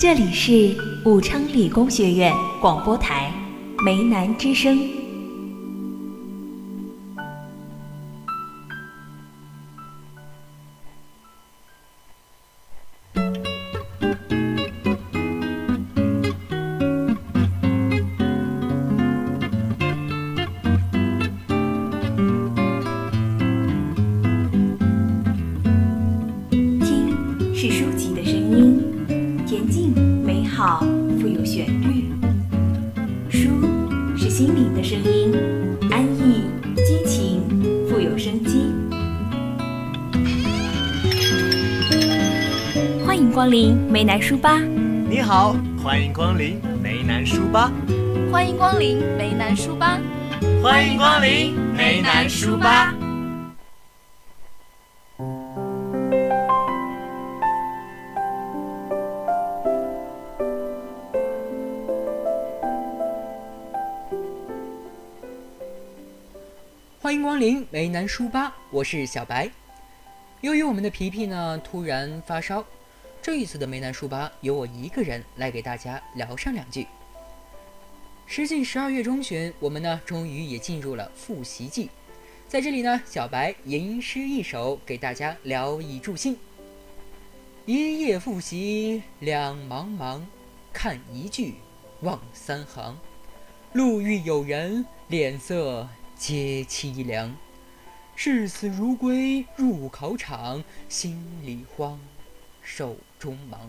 这里是武昌理工学院广播台梅南之声。南书吧。你好，欢迎光临梅南书吧，欢迎光临梅南书吧。欢迎光临梅南书吧。欢迎光临梅南书吧，我是小白。由于我们的皮皮呢突然发烧，这一次的梅南书吧由我一个人来给大家聊上两句。时近十二月中旬，我们呢终于也进入了复习季，在这里呢，小白吟诗一首给大家聊以助兴。一夜复习两茫茫，看一句望三行。路遇有人，脸色皆凄凉。视死如归入考场，心里慌，手中忙。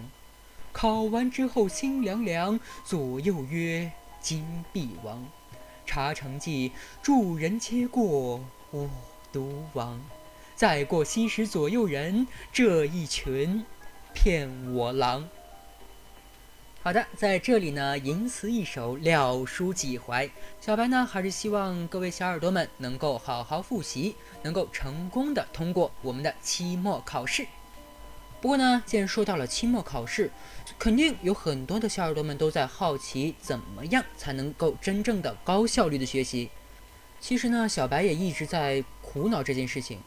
考完之后心凉凉，左右曰金必亡。查成绩，助人皆过我独亡。再过西时左右人，这一群骗我狼。好的，在这里呢，吟词一首，了书几怀。小白呢，还是希望各位小耳朵们能够好好复习，能够成功的通过我们的期末考试。不过呢，既然说到了期末考试，肯定有很多的小耳朵们都在好奇，怎么样才能够真正的高效率的学习？其实呢，小白也一直在苦恼这件事情。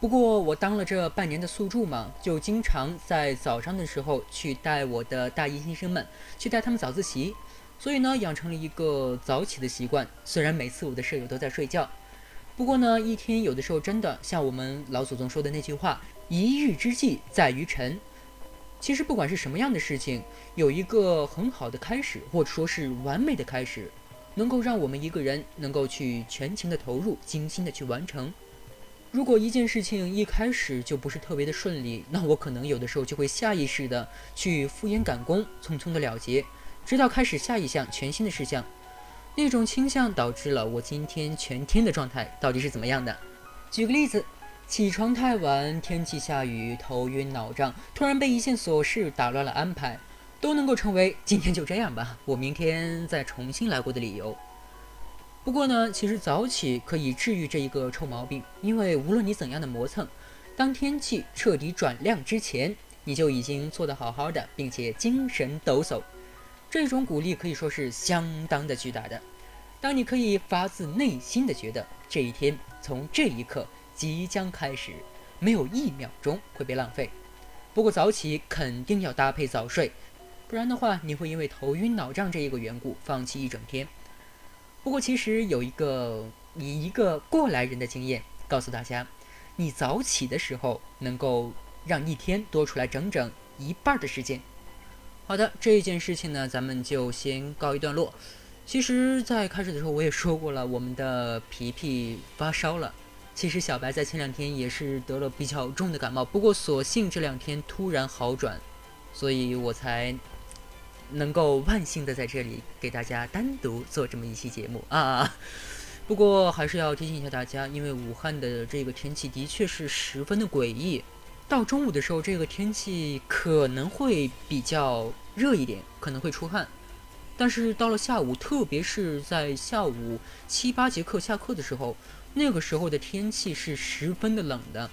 不过我当了这半年的宿助嘛，就经常在早上的时候去带我的大一新生们，去带他们早自习，所以呢，养成了一个早起的习惯。虽然每次我的舍友都在睡觉，不过呢，一天有的时候真的像我们老祖宗说的那句话：“一日之计在于晨。”其实不管是什么样的事情，有一个很好的开始，或者说是完美的开始，能够让我们一个人能够去全情的投入，精心的去完成。如果一件事情一开始就不是特别的顺利，那我可能有的时候就会下意识的去敷衍赶工，匆匆的了结，直到开始下一项全新的事项。那种倾向导致了我今天全天的状态到底是怎么样的？举个例子，起床太晚，天气下雨，头晕脑胀，突然被一件琐事打乱了安排，都能够成为今天就这样吧，我明天再重新来过的理由。不过呢，其实早起可以治愈这一个臭毛病，因为无论你怎样的磨蹭，当天气彻底转亮之前，你就已经做得好好的，并且精神抖擞。这种鼓励可以说是相当的巨大的。当你可以发自内心的觉得这一天从这一刻即将开始，没有一秒钟会被浪费。不过早起肯定要搭配早睡，不然的话，你会因为头晕脑胀这一个缘故放弃一整天。不过，其实有一个以一个过来人的经验告诉大家，你早起的时候能够让一天多出来整整一半的时间。好的，这件事情呢，咱们就先告一段落。其实，在开始的时候我也说过了，我们的皮皮发烧了。其实小白在前两天也是得了比较重的感冒，不过所幸这两天突然好转，所以我才。能够万幸的在这里给大家单独做这么一期节目啊！不过还是要提醒一下大家，因为武汉的这个天气的确是十分的诡异，到中午的时候这个天气可能会比较热一点，可能会出汗，但是到了下午，特别是在下午七八节课下课的时候，那个时候的天气是十分的冷的，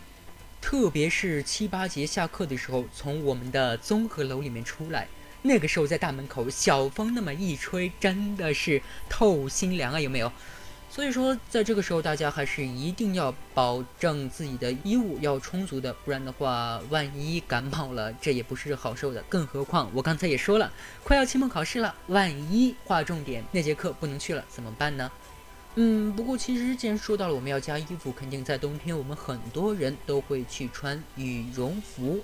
特别是七八节下课的时候，从我们的综合楼里面出来。那个时候在大门口，小风那么一吹，真的是透心凉啊！有没有？所以说，在这个时候，大家还是一定要保证自己的衣物要充足的，不然的话，万一感冒了，这也不是好受的。更何况我刚才也说了，快要期末考试了，万一划重点那节课不能去了，怎么办呢？嗯，不过其实既然说到了我们要加衣服，肯定在冬天我们很多人都会去穿羽绒服。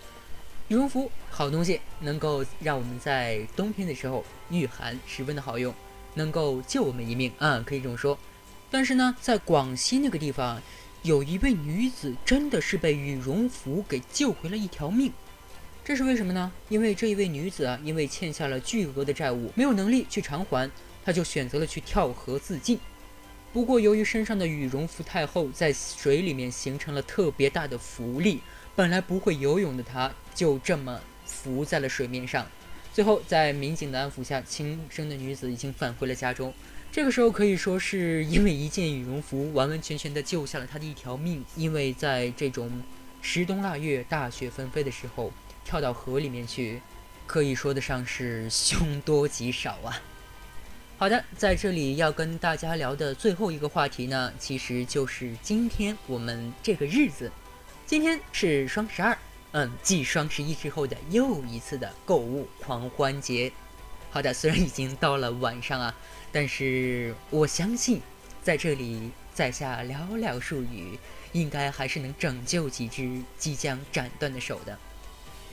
羽绒服好东西，能够让我们在冬天的时候御寒，十分的好用，能够救我们一命啊，可以这么说。但是呢，在广西那个地方，有一位女子真的是被羽绒服给救回了一条命。这是为什么呢？因为这一位女子啊，因为欠下了巨额的债务，没有能力去偿还，她就选择了去跳河自尽。不过由于身上的羽绒服太厚，在水里面形成了特别大的浮力，本来不会游泳的她就这么浮在了水面上。最后在民警的安抚下，轻生的女子已经返回了家中。这个时候可以说是因为一件羽绒服，完完全全的救下了他的一条命。因为在这种十冬腊月、大雪纷飞的时候，跳到河里面去，可以说得上是凶多吉少啊。好的，在这里要跟大家聊的最后一个话题呢，其实就是今天我们这个日子，今天是双十二，嗯，继双十一之后的又一次的购物狂欢节。好的，虽然已经到了晚上啊。但是我相信，在这里在下寥寥数语，应该还是能拯救几只即将斩断的手的。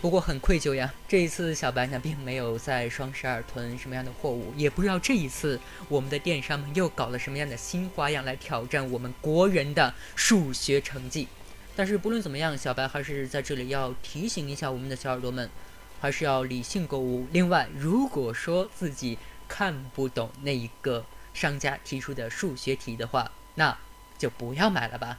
不过很愧疚呀，这一次小白呢并没有在双十二囤什么样的货物，也不知道这一次我们的电商们又搞了什么样的新花样来挑战我们国人的数学成绩。但是不论怎么样，小白还是在这里要提醒一下我们的小耳朵们，还是要理性购物。另外，如果说自己看不懂那一个商家提出的数学题的话，那就不要买了吧。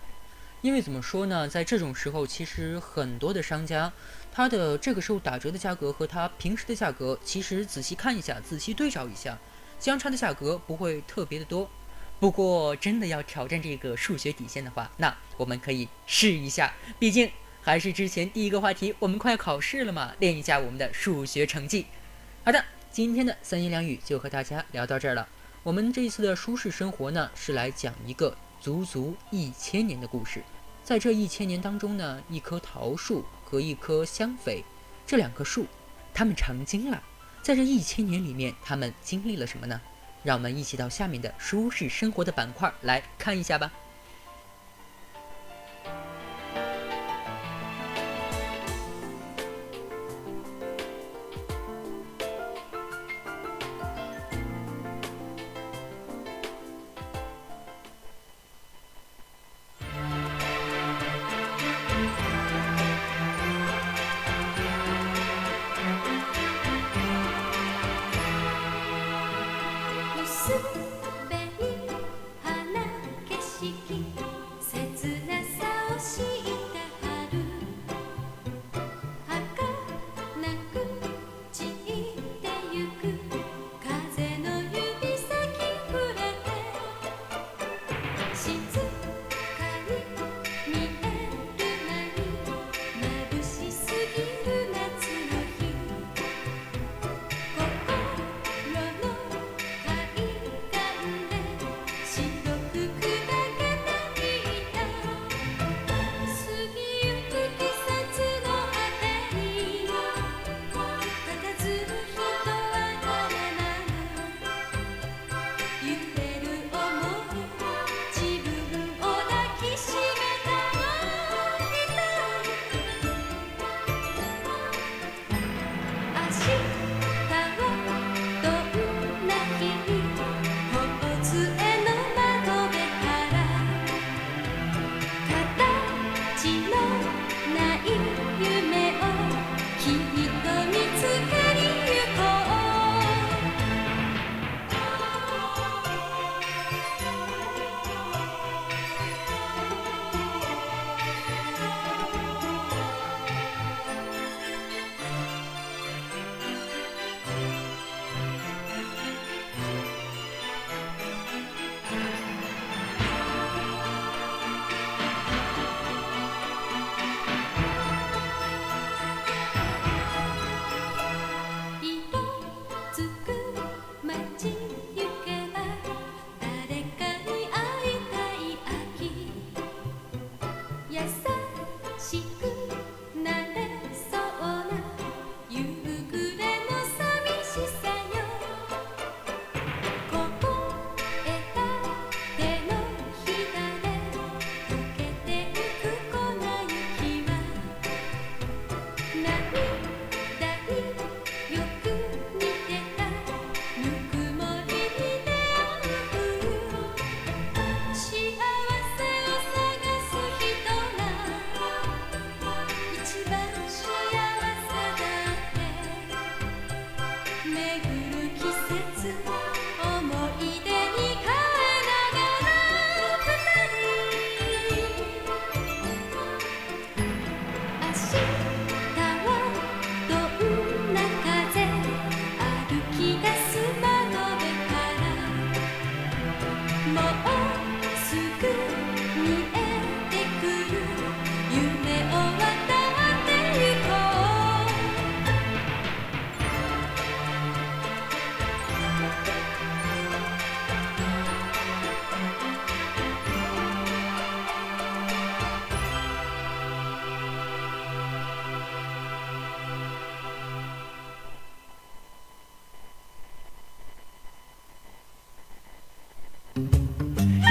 因为怎么说呢，在这种时候，其实很多的商家，他的这个时候打折的价格和他平时的价格，其实仔细看一下，仔细对照一下，相差的价格不会特别的多。不过真的要挑战这个数学底线的话，那我们可以试一下。毕竟还是之前第一个话题，我们快要考试了嘛，练一下我们的数学成绩。好的。今天的三言两语就和大家聊到这儿了。我们这一次的舒适生活呢，是来讲一个足足一千年的故事。在这一千年当中呢，一棵桃树和一棵香榧这两棵树，它们成精了。在这一千年里面，它们经历了什么呢？让我们一起到下面的舒适生活的板块来看一下吧。心。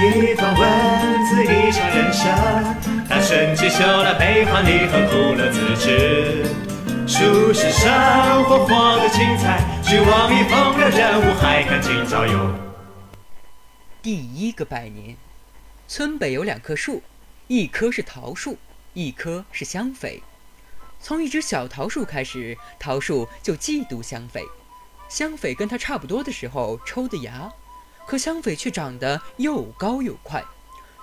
一段文字，一场人生，它瞬间修了悲欢离合，苦乐自知。书是生活活的精彩，去往一风流人物，还看今朝有。第一个百年，村北有两棵树，一棵是桃树，一棵是香榧。从一只小桃树开始，桃树就嫉妒香榧。香榧跟它差不多的时候抽的芽。可香榧却长得又高又快，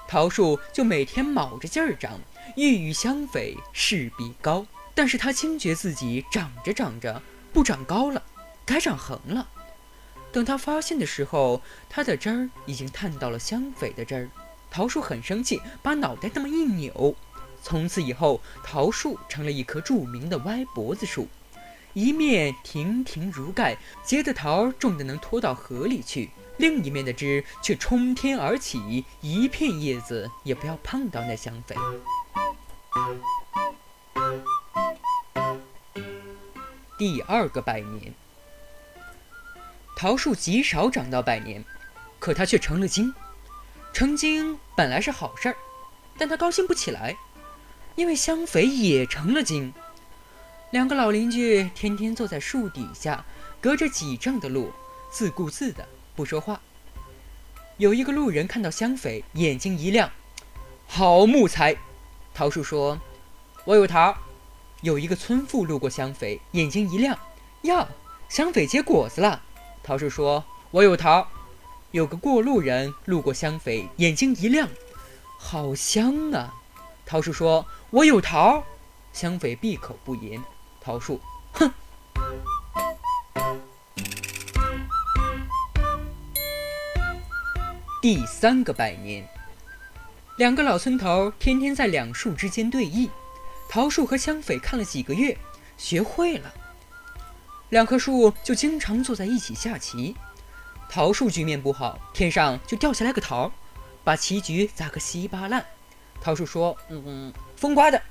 桃树就每天卯着劲儿长，欲与香榧势比高。但是他惊觉自己长着长着不长高了，该长横了。等他发现的时候，他的枝儿已经探到了香榧的枝儿。桃树很生气，把脑袋那么一扭。从此以后，桃树成了一棵著名的歪脖子树，一面亭亭如盖，结的桃重的能拖到河里去。另一面的枝却冲天而起，一片叶子也不要碰到那香榧。第二个百年，桃树极少长到百年，可它却成了精。成精本来是好事儿，但他高兴不起来，因为香榧也成了精。两个老邻居天天坐在树底下，隔着几丈的路，自顾自的。不说话。有一个路人看到香榧，眼睛一亮，好木材。桃树说：“我有桃。”有一个村妇路过香榧，眼睛一亮，呀，香榧结果子了。桃树说：“我有桃。”有个过路人路过香榧，眼睛一亮，好香啊。桃树说：“我有桃。”香榧闭口不言。桃树，哼。第三个百年，两个老村头天天在两树之间对弈，桃树和香榧看了几个月，学会了。两棵树就经常坐在一起下棋。桃树局面不好，天上就掉下来个桃，把棋局砸个稀巴烂。桃树说：“嗯嗯，风刮的。”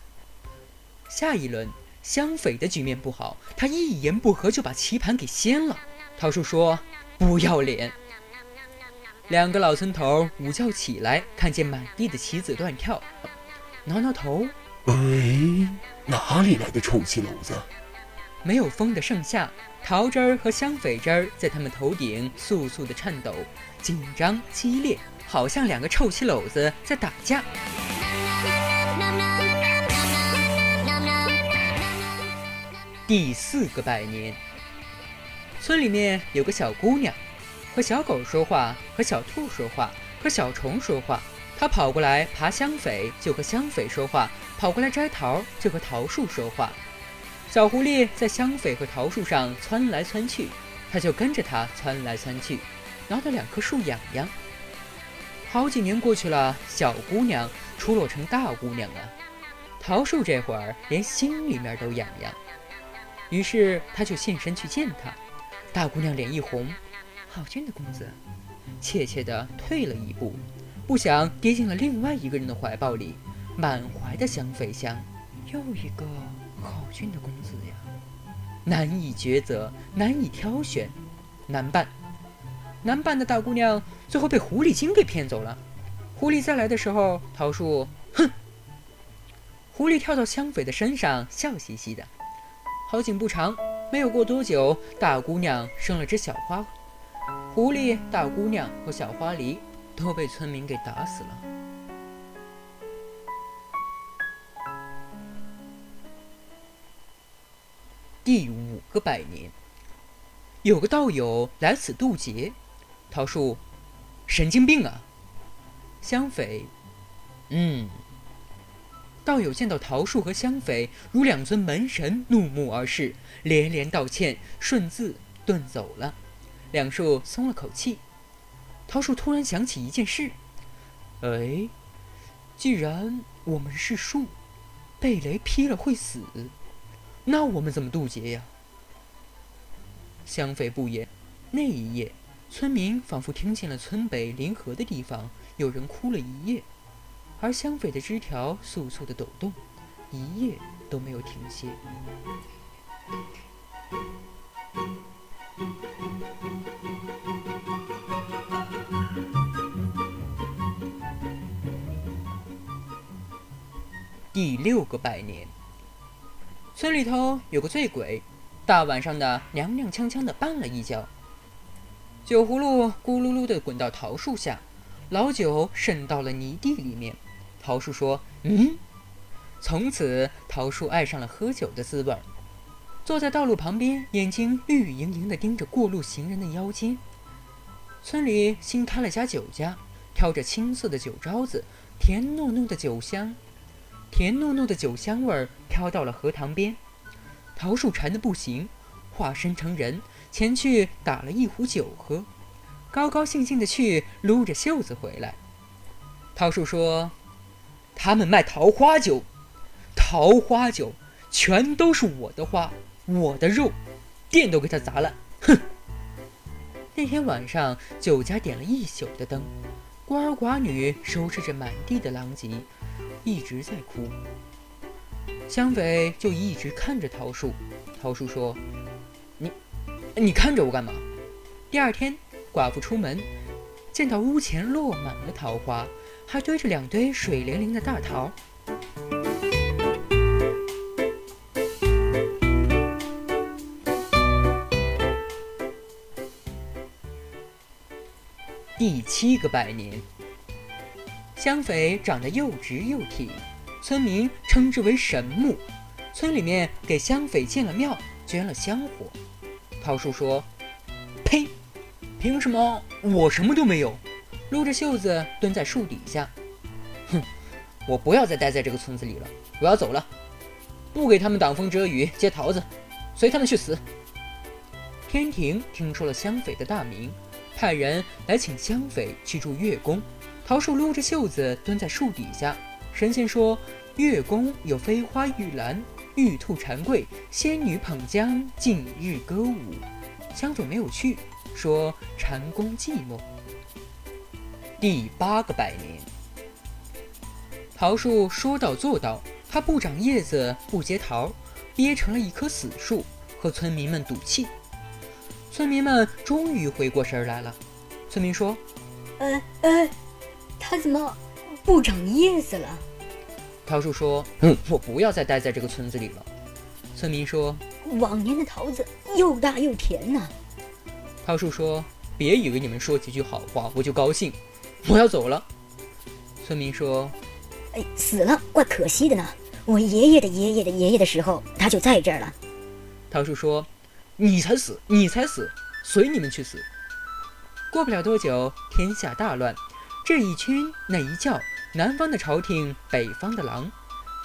下一轮，香榧的局面不好，他一言不合就把棋盘给掀了。桃树说：“不要脸。”两个老村头午觉起来，看见满地的棋子乱跳，挠挠头：“哎，哪里来的臭棋篓子？”没有风的盛夏，桃枝儿和香榧枝儿在他们头顶簌簌的颤抖，紧张激烈，好像两个臭棋篓子在打架。第四个百年，村里面有个小姑娘。和小狗说话，和小兔说话，和小虫说话。它跑过来爬香榧，就和香榧说话；跑过来摘桃，就和桃树说话。小狐狸在香榧和桃树上窜来窜去，它就跟着它窜来窜去，挠得两棵树痒痒。好几年过去了，小姑娘出落成大姑娘了，桃树这会儿连心里面都痒痒。于是他就现身去见她，大姑娘脸一红。好俊的公子，怯怯地退了一步，不想跌进了另外一个人的怀抱里，满怀的香榧香。又一个好俊的公子呀，难以抉择，难以挑选，难办。难办的大姑娘最后被狐狸精给骗走了。狐狸再来的时候，桃树哼。狐狸跳到香榧的身上，笑嘻嘻的。好景不长，没有过多久，大姑娘生了只小花。狐狸、大姑娘和小花狸都被村民给打死了。第五个百年，有个道友来此渡劫。桃树，神经病啊！香榧，嗯。道友见到桃树和香匪如两尊门神怒目而视，连连道歉，顺自遁走了。两树松了口气。桃树突然想起一件事：哎，既然我们是树，被雷劈了会死，那我们怎么渡劫呀？香匪不言。那一夜，村民仿佛听见了村北临河的地方有人哭了一夜。而香匪的枝条簌簌的抖动，一夜都没有停歇。第六个百年，村里头有个醉鬼，大晚上的踉踉跄跄的绊了一跤，酒葫芦咕噜噜的滚到桃树下，老酒渗到了泥地里面。桃树说：“嗯。”从此，桃树爱上了喝酒的滋味。坐在道路旁边，眼睛绿莹莹地盯着过路行人的腰间。村里新开了家酒家，挑着青色的酒招子，甜糯糯的酒香，甜糯糯的酒香味儿飘到了荷塘边。桃树馋得不行，化身成人前去打了一壶酒喝，高高兴兴地去撸着袖子回来。桃树说。他们卖桃花酒，桃花酒全都是我的花，我的肉，店都给他砸了，哼！那天晚上，酒家点了一宿的灯，孤儿寡女收拾着满地的狼藉，一直在哭。香匪就一直看着桃树，桃树说：“你，你看着我干嘛？”第二天，寡妇出门，见到屋前落满了桃花。还堆着两堆水灵灵的大桃。第七个百年，香匪长得又直又挺，村民称之为神木。村里面给香匪建了庙，捐了香火。桃树说：“呸！凭什么我什么都没有？”撸着袖子蹲在树底下，哼！我不要再待在这个村子里了，我要走了，不给他们挡风遮雨接桃子，随他们去死。天庭听说了香匪的大名，派人来请香匪去住月宫。桃树撸着袖子蹲在树底下，神仙说月宫有飞花玉兰、玉兔蝉桂、仙女捧浆，近日歌舞。香主没有去，说禅宫寂寞。第八个百年，桃树说到做到，它不长叶子，不结桃，憋成了一棵死树，和村民们赌气。村民们终于回过神来了。村民说：“呃呃，它怎么不长叶子了？”桃树说：“嗯，我不要再待在这个村子里了。”村民说：“往年的桃子又大又甜呢。”桃树说：“别以为你们说几句好话，我就高兴。”我要走了。村民说：“哎，死了，怪可惜的呢。我爷爷的爷爷的爷爷的时候，他就在这儿了。”桃树说：“你才死，你才死，随你们去死。”过不了多久，天下大乱，这一群那一叫，南方的朝廷，北方的狼，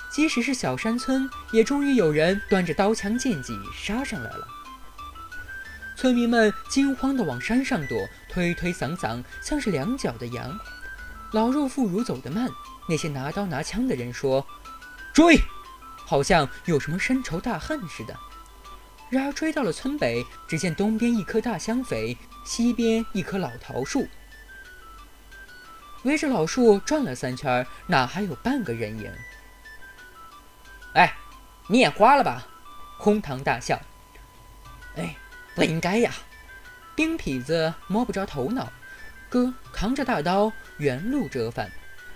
即使是小山村，也终于有人端着刀枪剑戟杀上来了。村民们惊慌地往山上躲，推推搡搡，像是两脚的羊。老弱妇孺走得慢，那些拿刀拿枪的人说：“追！”好像有什么深仇大恨似的。然而追到了村北，只见东边一棵大香榧，西边一棵老桃树，围着老树转了三圈，哪还有半个人影？哎，你眼花了吧？哄堂大笑。哎。不应该呀！兵痞子摸不着头脑，哥扛着大刀原路折返，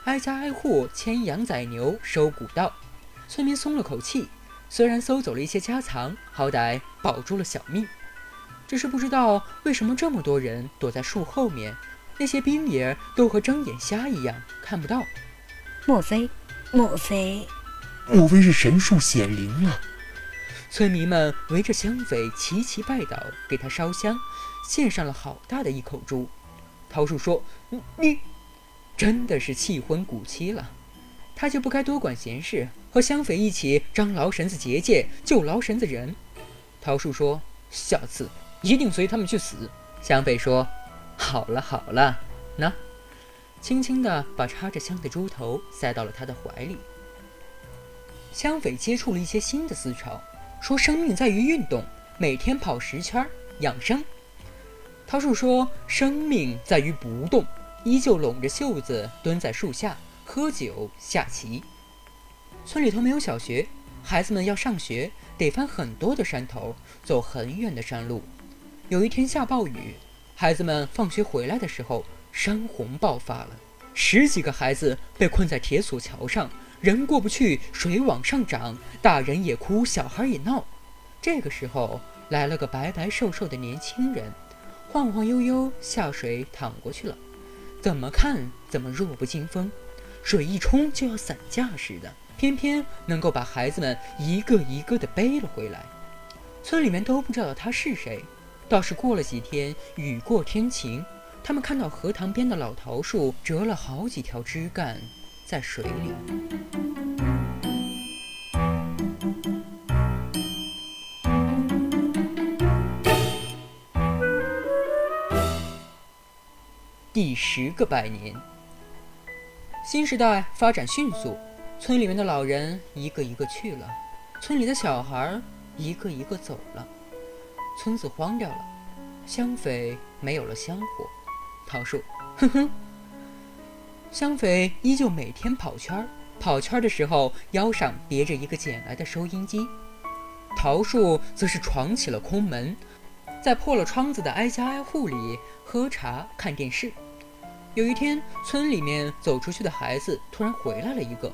挨家挨户牵羊宰牛收古道。村民松了口气，虽然搜走了一些家藏，好歹保住了小命。只是不知道为什么这么多人躲在树后面，那些兵爷都和睁眼瞎一样看不到。莫非？莫非？莫非是神树显灵了？村民们围着香匪齐齐拜倒，给他烧香，献上了好大的一口猪。桃树说：“你真的是气昏骨气了，他就不该多管闲事，和香匪一起张劳绳子结界，救劳绳子人。桃树说：“下次一定随他们去死。”香匪说：“好了好了，那。”轻轻地把插着香的猪头塞到了他的怀里。香匪接触了一些新的思潮，说：“生命在于运动，每天跑十圈养生。”桃树说：“生命在于不动，依旧拢着袖子蹲在树下喝酒下棋。”村里头没有小学，孩子们要上学得翻很多的山头，走很远的山路。有一天下暴雨，孩子们放学回来的时候，山洪爆发了，十几个孩子被困在铁索桥上，人过不去，水往上涨，大人也哭，小孩也闹。这个时候来了个白白瘦瘦的年轻人。晃晃悠悠下水淌过去了，怎么看怎么弱不禁风，水一冲就要散架似的，偏偏能够把孩子们一个一个的背了回来。村里面都不知道他是谁，倒是过了几天，雨过天晴，他们看到荷塘边的老桃树折了好几条枝干在水里。第十个百年，新时代发展迅速，村里面的老人一个一个去了，村里的小孩一个一个走了，村子荒掉了，香匪没有了香火。桃树，哼哼。香匪依旧每天跑圈儿，跑圈儿的时候腰上别着一个捡来的收音机。桃树则是闯起了空门，在破了窗子的挨家挨户里喝茶看电视。有一天，村里面走出去的孩子突然回来了一个，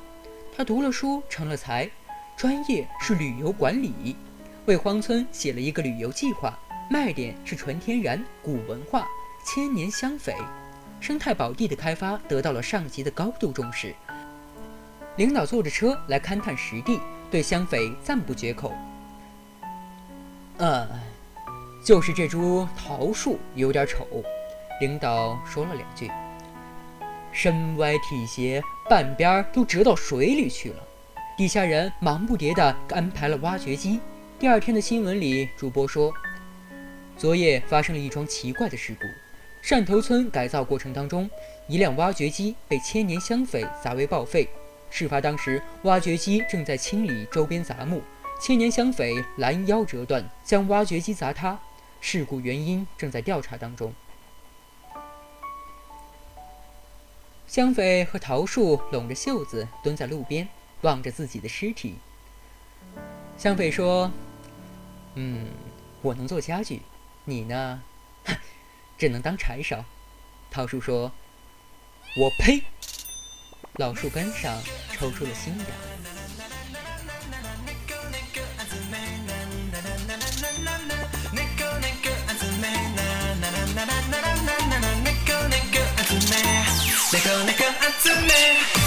他读了书成了才，专业是旅游管理，为荒村写了一个旅游计划，卖点是纯天然、古文化、千年香匪，生态宝地的开发得到了上级的高度重视。领导坐着车来勘探实地，对香匪赞不绝口。呃，就是这株桃树有点丑，领导说了两句。身歪体斜，半边都折到水里去了。底下人忙不迭地安排了挖掘机。第二天的新闻里，主播说，昨夜发生了一桩奇怪的事故：汕头村改造过程当中，一辆挖掘机被千年香匪砸为报废。事发当时，挖掘机正在清理周边杂木，千年香匪拦腰折断，将挖掘机砸塌。事故原因正在调查当中。香匪和桃树拢着袖子蹲在路边，望着自己的尸体。香匪说：“嗯，我能做家具，你呢？只能当柴烧。”桃树说：“我呸！”老树根上抽出了新芽。to me.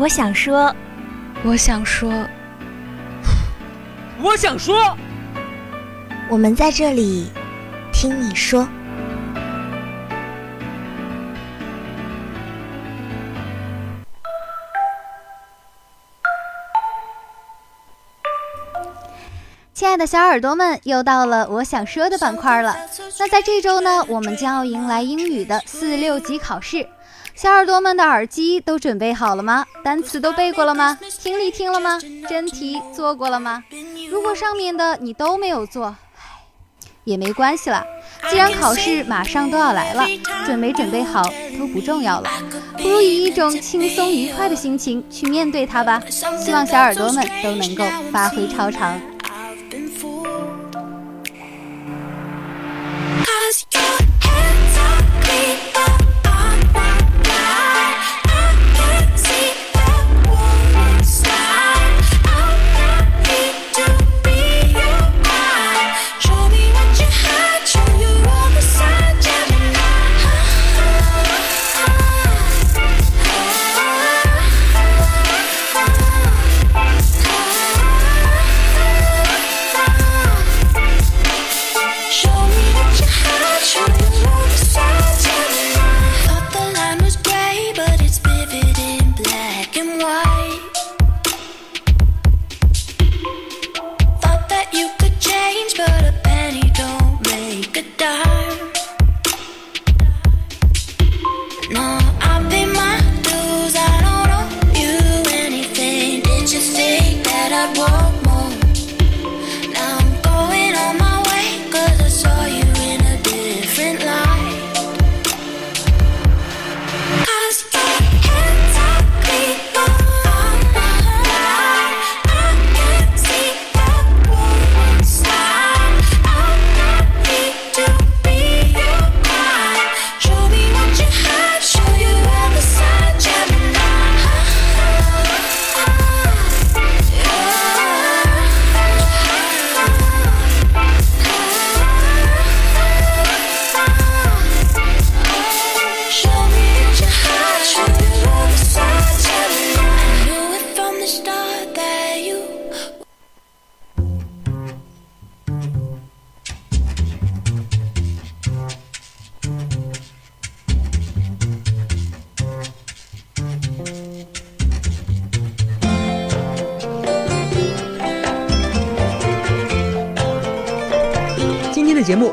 我想说，我想说，我想说，我们在这里听你说。亲爱的小耳朵们，又到了我想说的板块了。那在这周呢，我们将要迎来英语的四六级考试。小耳朵们的耳机都准备好了吗？单词都背过了吗？听力听了吗？真题做过了吗？如果上面的你都没有做，唉，也没关系啦。既然考试马上都要来了，准没准备好都不重要了，不如以一种轻松愉快的心情去面对它吧。希望小耳朵们都能够发挥超常。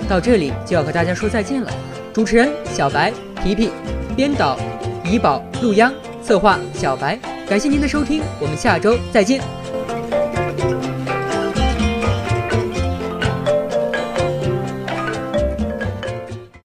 到这里就要和大家说再见了。主持人小白、皮皮，编导怡宝、陆央，策划小白。感谢您的收听，我们下周再见。